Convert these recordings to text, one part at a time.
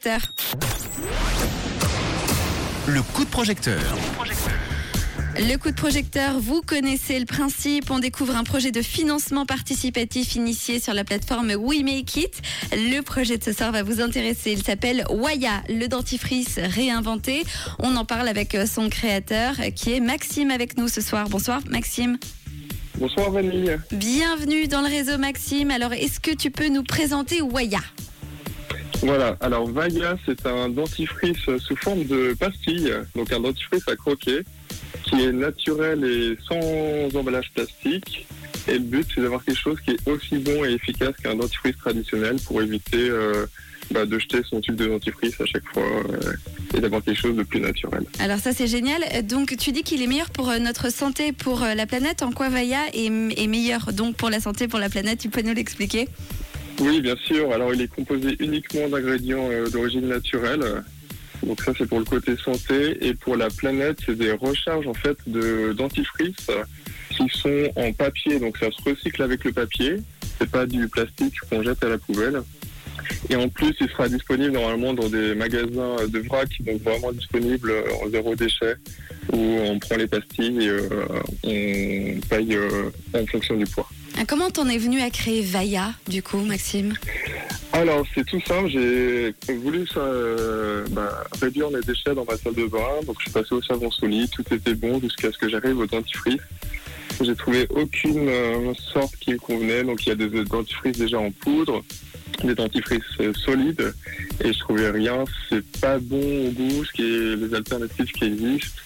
projecteur. Le coup de projecteur. Le coup de projecteur, vous connaissez le principe. On découvre un projet de financement participatif initié sur la plateforme We Make It. Le projet de ce soir va vous intéresser. Il s'appelle Waya, le dentifrice réinventé. On en parle avec son créateur qui est Maxime avec nous ce soir. Bonsoir Maxime. Bonsoir Vanille. Bienvenue dans le réseau Maxime. Alors, est-ce que tu peux nous présenter Waya? Voilà, alors Vaya, c'est un dentifrice sous forme de pastille, donc un dentifrice à croquer, qui est naturel et sans emballage plastique. Et le but, c'est d'avoir quelque chose qui est aussi bon et efficace qu'un dentifrice traditionnel pour éviter euh, bah, de jeter son tube de dentifrice à chaque fois euh, et d'avoir quelque chose de plus naturel. Alors ça c'est génial. Donc tu dis qu'il est meilleur pour euh, notre santé, pour la planète. En quoi Vaya est, est meilleur donc pour la santé, pour la planète? Tu peux nous l'expliquer? Oui, bien sûr. Alors il est composé uniquement d'ingrédients euh, d'origine naturelle. Donc ça c'est pour le côté santé et pour la planète c'est des recharges en fait de dentifrice qui sont en papier donc ça se recycle avec le papier c'est pas du plastique qu'on jette à la poubelle et en plus il sera disponible normalement dans des magasins de vrac donc vraiment disponible en zéro déchet où on prend les pastilles et euh, on paye euh, en fonction du poids. Ah, Comment t'en es venu à créer Vaya du coup Maxime? Alors, c'est tout simple. J'ai voulu euh, bah, réduire mes déchets dans ma salle de bain. Donc, je suis passé au savon solide. Tout était bon jusqu'à ce que j'arrive au dentifrice. J'ai trouvé aucune euh, sorte qui me convenait. Donc, il y a des dentifrices déjà en poudre, des dentifrices euh, solides. Et je trouvais rien. C'est pas bon au goût, ce qui est les alternatives qui existent.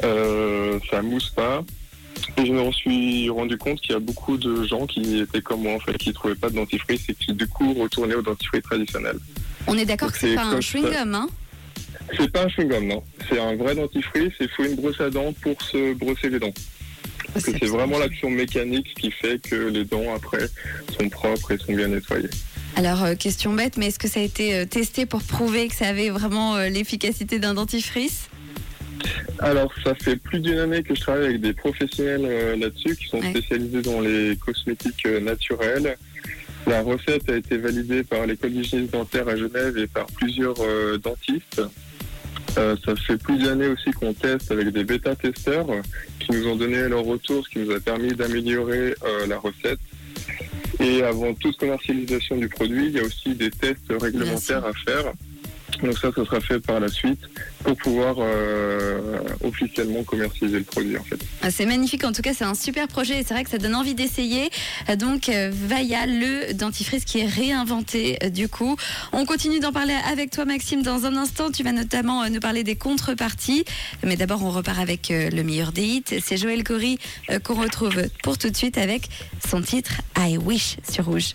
Ça mousse pas. Et je me suis rendu compte qu'il y a beaucoup de gens qui étaient comme moi, en fait, qui trouvaient pas de dentifrice et qui, du coup, retournaient au dentifrice traditionnel. On est d'accord que c'est pas un chewing-gum, hein? C'est pas un chewing-gum, non. C'est un vrai dentifrice et il faut une brosse à dents pour se brosser les dents. Parce que c'est vraiment l'action mécanique qui fait que les dents, après, sont propres et sont bien nettoyées. Alors, euh, question bête, mais est-ce que ça a été euh, testé pour prouver que ça avait vraiment euh, l'efficacité d'un dentifrice? Alors, ça fait plus d'une année que je travaille avec des professionnels euh, là-dessus qui sont Ouais. spécialisés dans les cosmétiques euh, naturels. La recette a été validée par l'école d'hygiène dentaire à Genève et par plusieurs euh, dentistes. Euh, ça fait plus d'années aussi qu'on teste avec des bêta-testeurs qui nous ont donné leur retour, ce qui nous a permis d'améliorer la recette. Et avant toute commercialisation du produit, il y a aussi des tests réglementaires à faire. Donc ça, ça sera fait par la suite pour pouvoir euh, officiellement commercialiser le produit en fait. Ah, C'est magnifique, en tout cas c'est un super projet et c'est vrai que ça donne envie d'essayer. Euh, Donc euh, Vaya, le dentifrice qui est réinventé euh, du coup. On continue d'en parler avec toi Maxime dans un instant. Tu vas notamment nous parler des contreparties. Mais d'abord on repart avec le meilleur des hits. C'est Joël Cory qu'on retrouve pour tout de suite avec son titre I Wish sur Rouge.